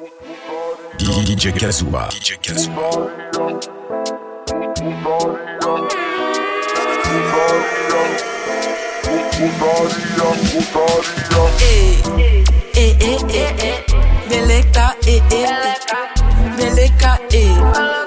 DJ Kazuba. DJ Kazuba. Eh, eh, eh, eh, eh. Delecta, eh, eh. Delecta, eh. eh.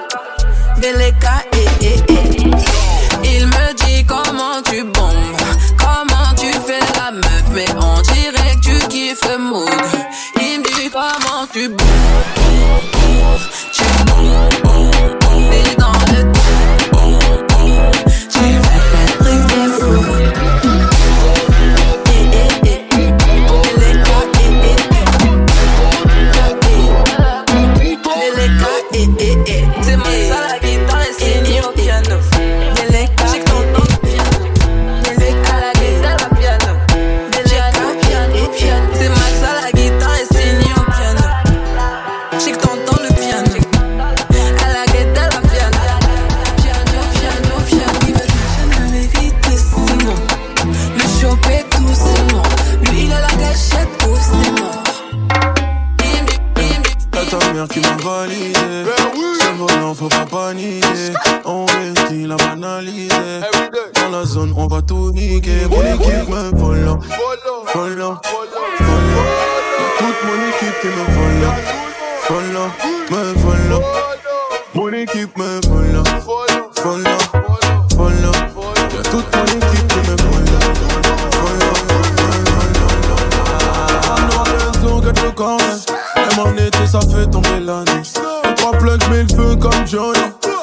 fais tomber l'année. Les trois plugs, mets le feu comme Johnny.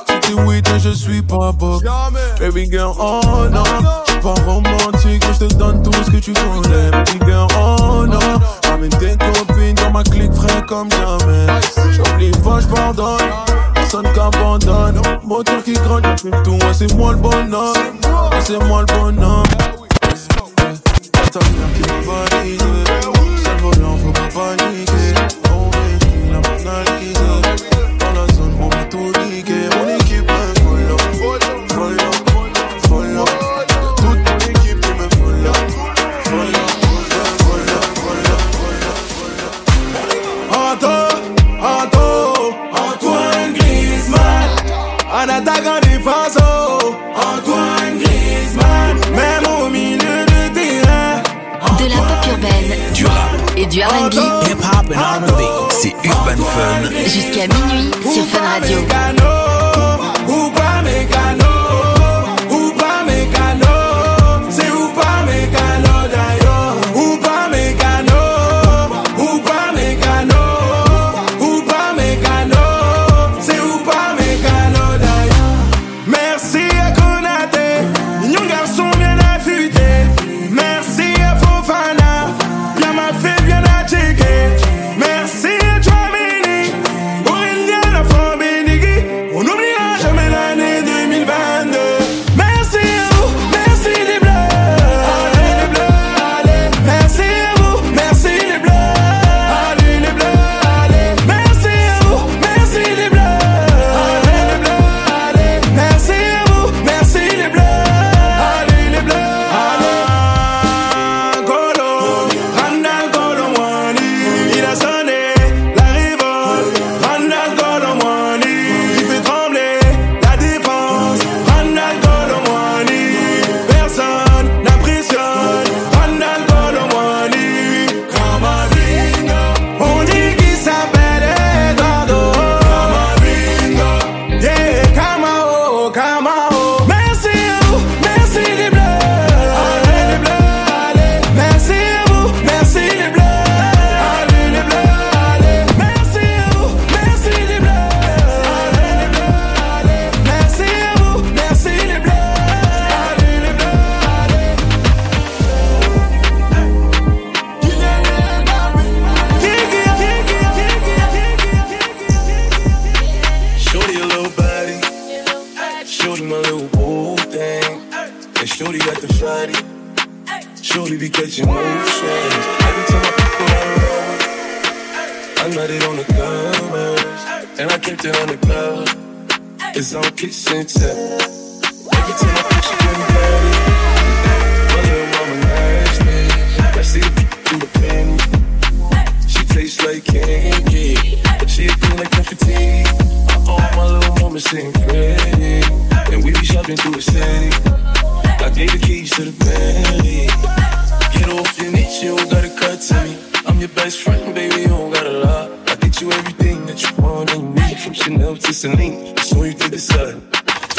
J'ai dit oui, et je suis pas beau. Baby girl, oh non. J'suis pas romantique, je te donne tout ce que tu connais. Baby girl, oh non. Ramène tes copines dans ma clique frais comme jamais. J'oublie pas, j'pardonne. Personne qu'abandonne. Moteur qui grandit, depuis tout. Moi, c'est moi le bonhomme. C'est moi le bonhomme. Ta mère qui m'a validé. C'est volant, faut pas paniquer. Not oh. easy. du R&B. C'est Urban Fun. Jusqu'à minuit sur Fun Radio. whole thing. And shorty got the fatty. Shorty be catching moves, swings. Every time I pick her, I roll. I got it on the covers. And I kept it on the glove. It's on kitchen and. Every time I pick you in the. My little mama nasty. I see it through the pen. She tastes like candy. She a thing like confetti. Oh, my little moments sitting pretty. And we be shopping through the city. I gave the keys to the Bentley. Get off your niche, you don't gotta cut to me. I'm your best friend, baby, you don't gotta lie. I get you everything that you want and need. From Chanel to Celine, just when you did the sun.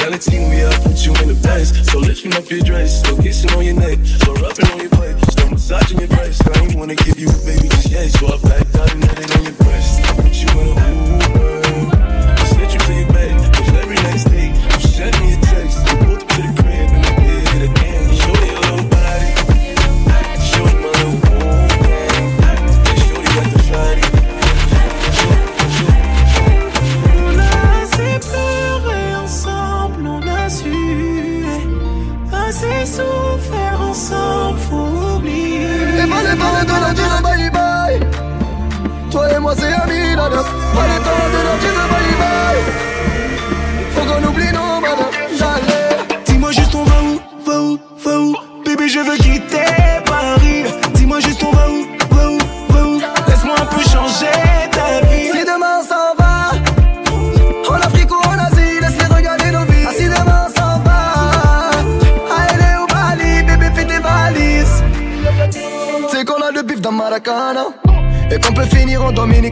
Valentine, we all put you in the best. So lifting up your dress, so kissing on your neck, so rubbing on your butt, so massaging your breast. I ain't wanna give you a baby just yet, so I backed out and had it on your breast. I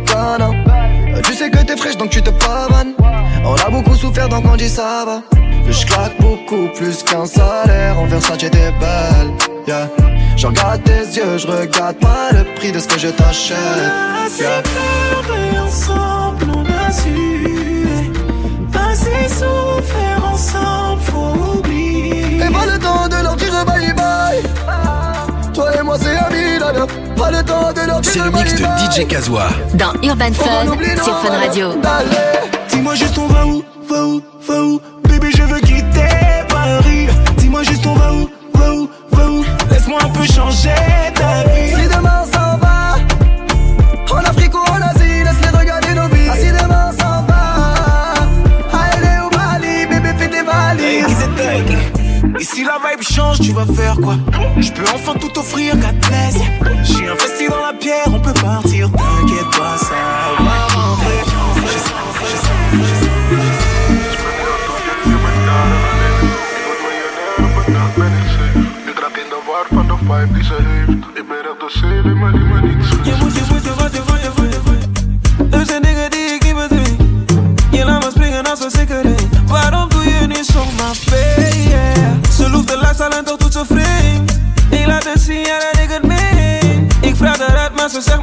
Euh, Tu sais que t'es fraîche donc tu te pavanes. On a beaucoup souffert donc on dit ça va. Je claque beaucoup plus qu'un salaire. En Versace t'es belle, yeah. Je regarde tes yeux, je regarde pas le prix de ce que je t'achète. Yeah. ensemble, on a su Assez souffert ensemble, faut oublier Et pas le temps de leur dire bye bye. Toi et moi c'est amis, nana. Pas le temps de leur dire C'est le mix de. DJ Kazoa. Dans Urban Fun sur Fun. Radio. Dis-moi juste on va où, va où, va où Bébé je veux quitter Paris Dis-moi juste on va où, va où, va où Laisse-moi un peu changer Je peux enfin tout offrir, God bless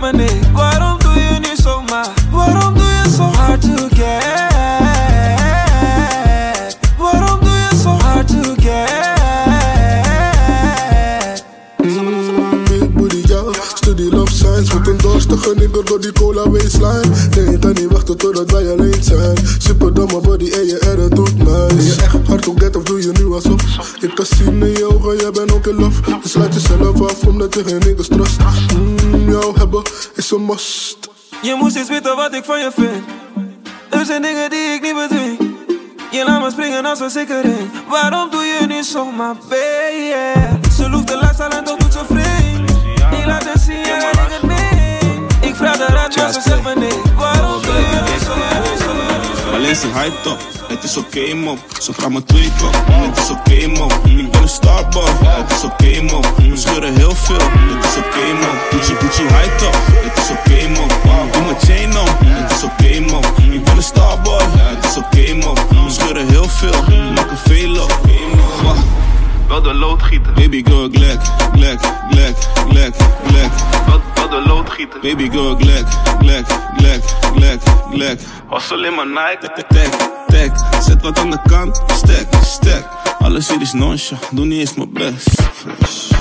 eruit, maar jij bent ook in love. Dus laat jezelf af omdat je geen niggas trust. Mm, jou hebben is een must. Je moest eens weten wat ik van je vind. Er zijn dingen die ik niet bedwing. Je laat me springen als een sikkering. Waarom doe je niet zomaar baby? Ze loeft de lifestyle en toch doet ze vreemd. Ik laat het zien, ja, dat ik het meen. Ik vraag eruit, maar ze zegt me nee. Waarom doe je niet zo, niet zo, niet zo? Alleen ze high top, het is oké mo. Ze vraagt me twee kop, het is oké mo. Ik ben een starboy, het is oké mo. We scheuren heel veel, het is oké mo. Gucci Gucci high top, het is oké mo. Doe mijn chain om, het is oké mo. Ik ben een starboy, het is oké mo. We scheuren heel veel, maken veel op. Wacht. Wel de loodgieter. Baby girl, glek, glek, glek, glek, glek. De loodgieter. Baby girl, glek, glek, glek, glek, glek. Was alleen maar Nike. Tek, tek, zet wat aan de kant, stek, stek. Alles hier is noncha, doe niet eens mijn best. Fresh.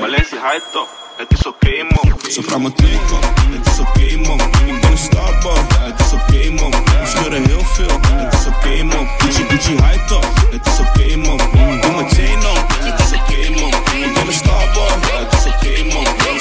Valencia high top. Het is oké man. Ze vraagt me twee het is oké man. Ik ben een starboy, het is oké man. We scheuren heel veel, het is oké man. Gucci Gucci high top, het is oké man. Doe mijn chain om, het is oké man. Ik ben een starboy, het is oké man.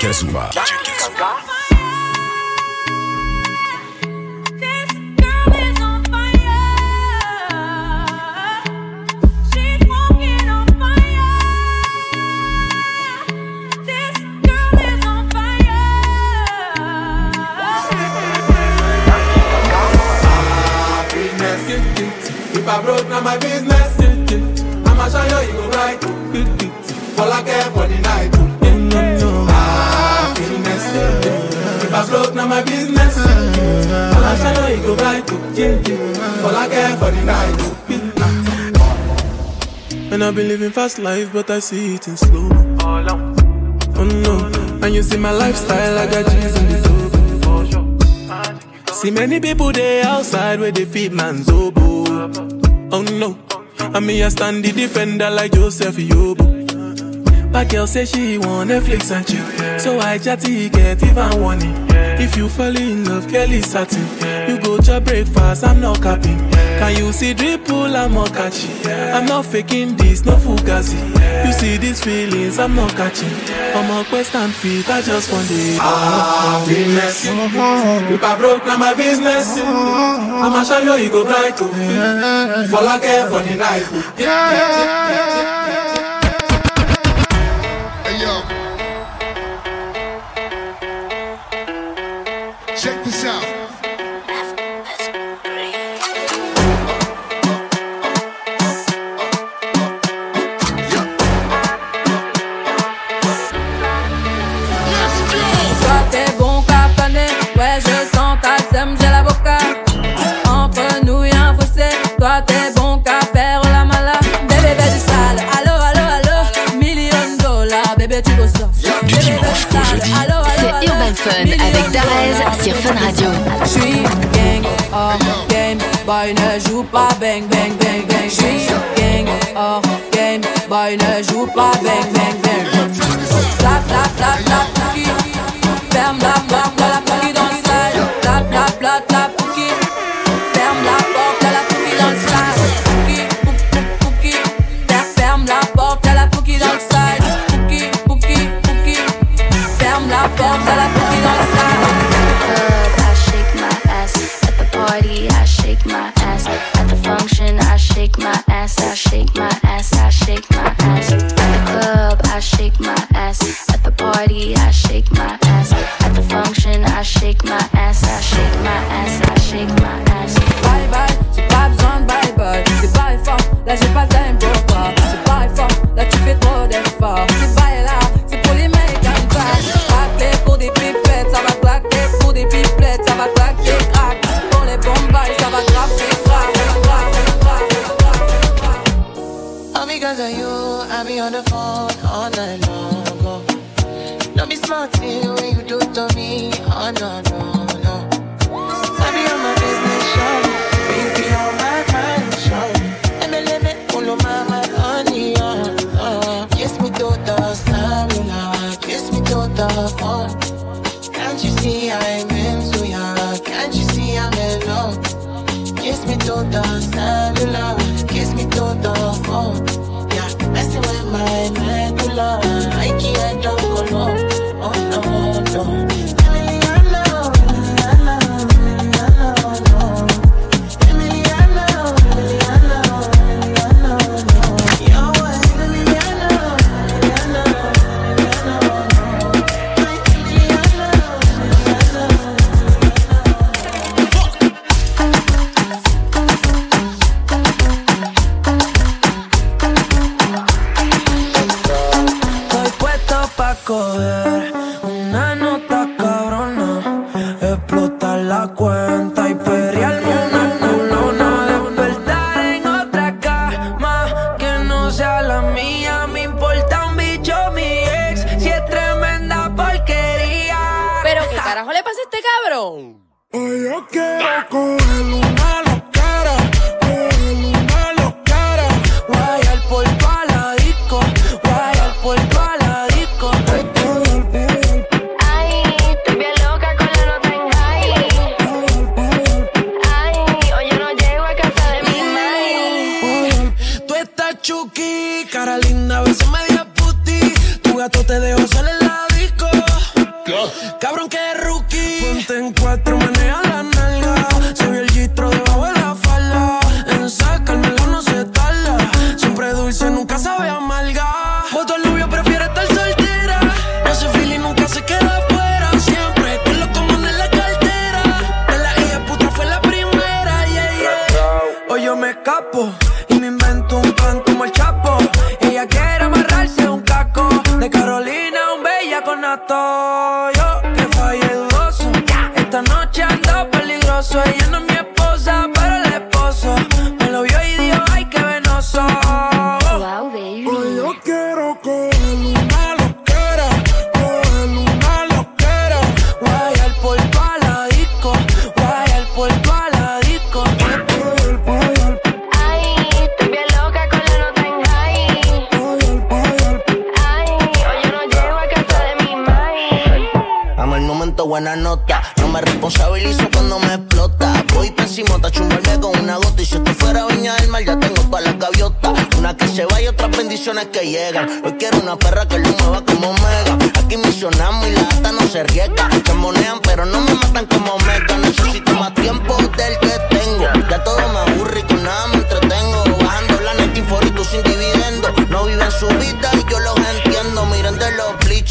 Kazuma. I've been living fast life, but I see it in slow. Oh no, and you see my lifestyle, I got G's in the dope. See many people there outside where they feed man's oboe. Oh no, and me I stand the defender like Joseph Yobo. My girl say she want Netflix and chill. So I chatty get even warning. it. If you fall in love, Kelly satin. Yeah. You go to breakfast, I'm not capping. Can you see dripple, I'm not catching. I'm not faking this, no fugazi. You see these feelings, I'm not catching. I'm on quest and fit, I just want it. Ah, business. If I broke, now my business. Mm-hmm. I'ma show you, you go bright. Oh. For like for the night. yeah, yeah, yeah. c'est Urban Fun avec Darez sur Fun Radio. Je suis gang boy ne joue pas bang bang bang bang. Je suis gang boy ne joue pas bang bang bang. Ferme la la dans le ferme la porte, la dans le. take my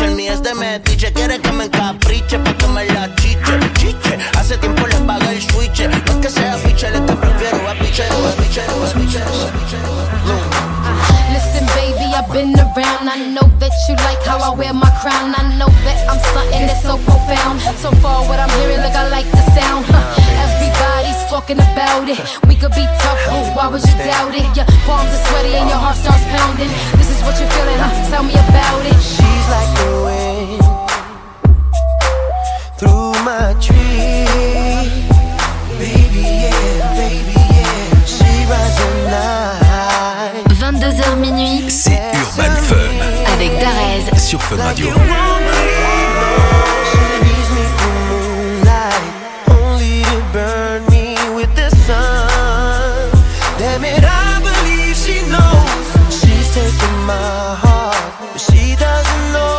ni es de metiche. Quiere que me encapriche, pa' que me la chiche, chiche. Hace tiempo le paga el switch. No que sea piche, le que prefiero a pichero, a pichero, a pichero. Listen, baby, I've been around. I know that you like how I wear my crown. I know that I'm something that's so profound. So far, what I'm hearing, look, I like the sound. Huh. talking about it. We could be tough, ooh, why would you doubt it? Your palms are sweaty and your heart starts pounding. This is what you're feeling, huh? Tell me about it. She's like the wind through my tree. Baby, yeah, baby, yeah. She rides at night. 22h minuit. C'est Urban Fun. Avec Darez. Sur Fun Radio. Like in my heart, but she doesn't know.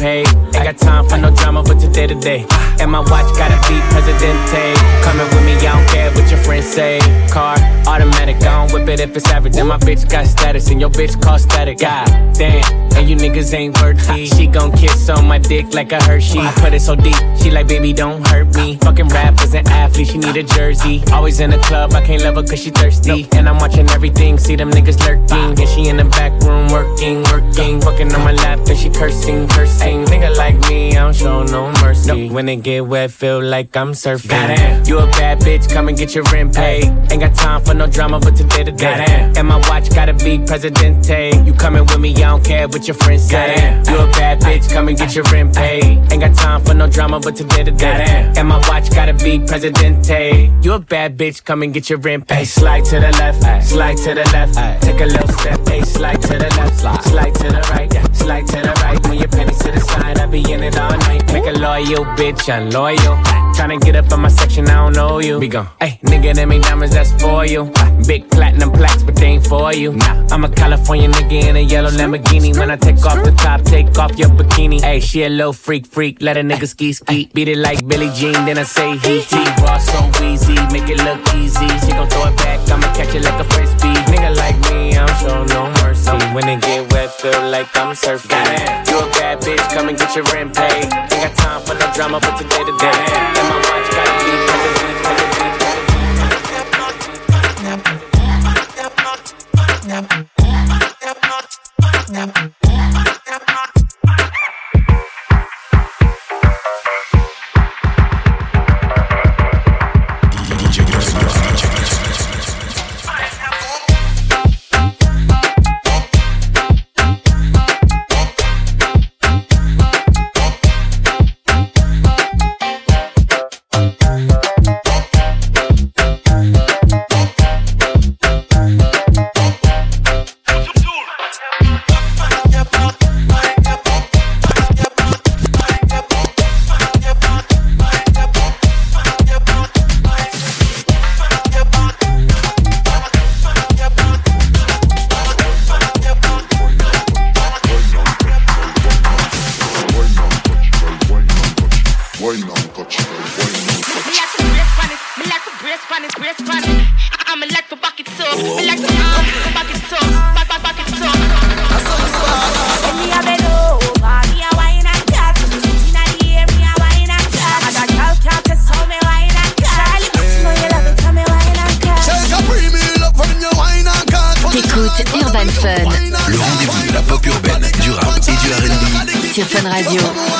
paid. Ain't got time for no drama, but today to day. And my watch gotta be Presidente. Coming with me, I don't care what your friends say. Car, automatic, I don't whip it if it's average. And my bitch got status, and your bitch cost static. God damn, and you niggas ain't worthy. She gon' kiss on my dick like a Hershey. Put it so deep, she like, baby, don't hurt me. Fucking rappers and athletes, she need a jersey. Always in the club, I can't love her cause she thirsty. And I'm watching everything, see them niggas lurking. And she in the back room working, working. Fucking on my lap, and she cursing, cursing. Nigga like me, I don't show no mercy. When it get wet, feel like I'm surfing. Goddamn. You a bad bitch, come and get your rent paid. Ain't got time for no drama, but today to day. And my watch gotta be Presidente. You coming with me, I don't care what your friends say. You a bad bitch, come and get your rent paid. Ain't got time for no drama, but today to day. And my watch gotta be Presidente. You a bad bitch, come and get your rent paid. Slide to the left, slide to the left. Take a little step, slide to the left, slide to the loyal bitch, I'm loyal. Tryna get up in my section, I don't know you. We gon' hey, nigga, them ain't diamonds, that's for you. Big platinum plaques, but they ain't for you. Nah, I'm a California nigga in a yellow Lamborghini. When I take off the top, take off your bikini. Hey, she a little freak, freak, let a nigga ski, ski. Beat it like Billie Jean, then I say he, he. Raw so easy, make it look easy. She gon' throw it back, I'ma catch it like a frisbee. Nigga like me, I don't show no mercy. When it get wet, feel like I'm surfing. You a bad bitch, come and get your rent paid. Ain't got time for no drama, but today to day. And my watch gotta be Radio.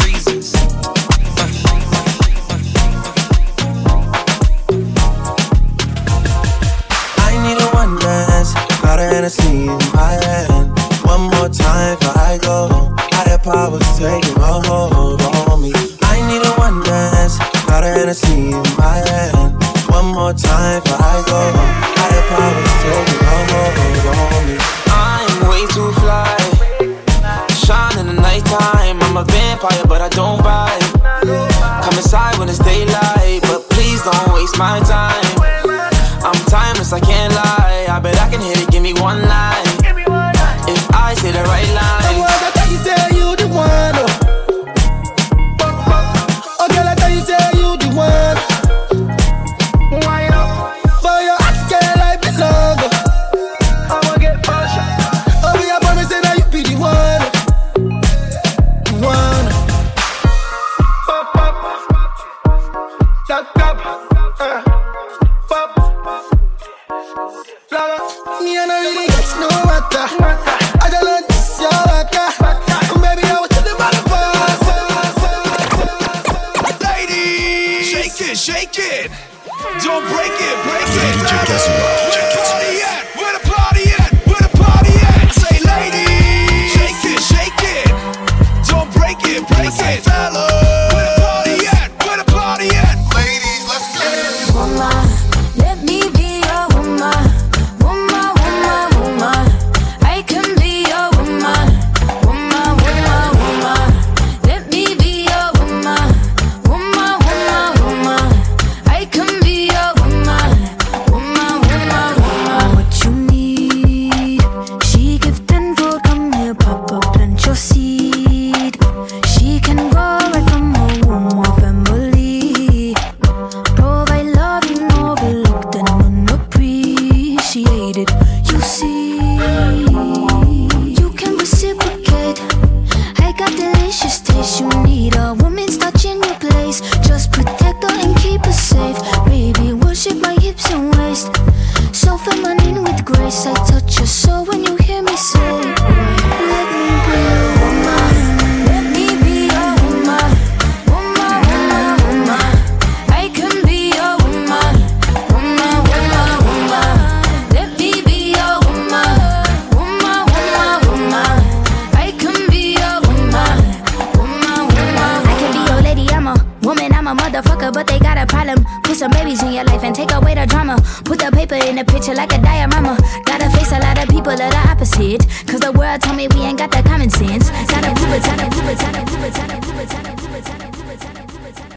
Hennessy in my hand. One more time before I go. Higher powers taking a hold on me. I need a one dance, got a Hennessy in my hand. One more time before I go. Higher powers taking a hold on me. I'm way too fly. Shine in the nighttime. I'm a vampire, but I don't bite. Come inside when it's daylight, but please don't waste my time. I'm timeless, I can't lie. I bet I can hit one line. If I say the right line. Me and I really get no matter.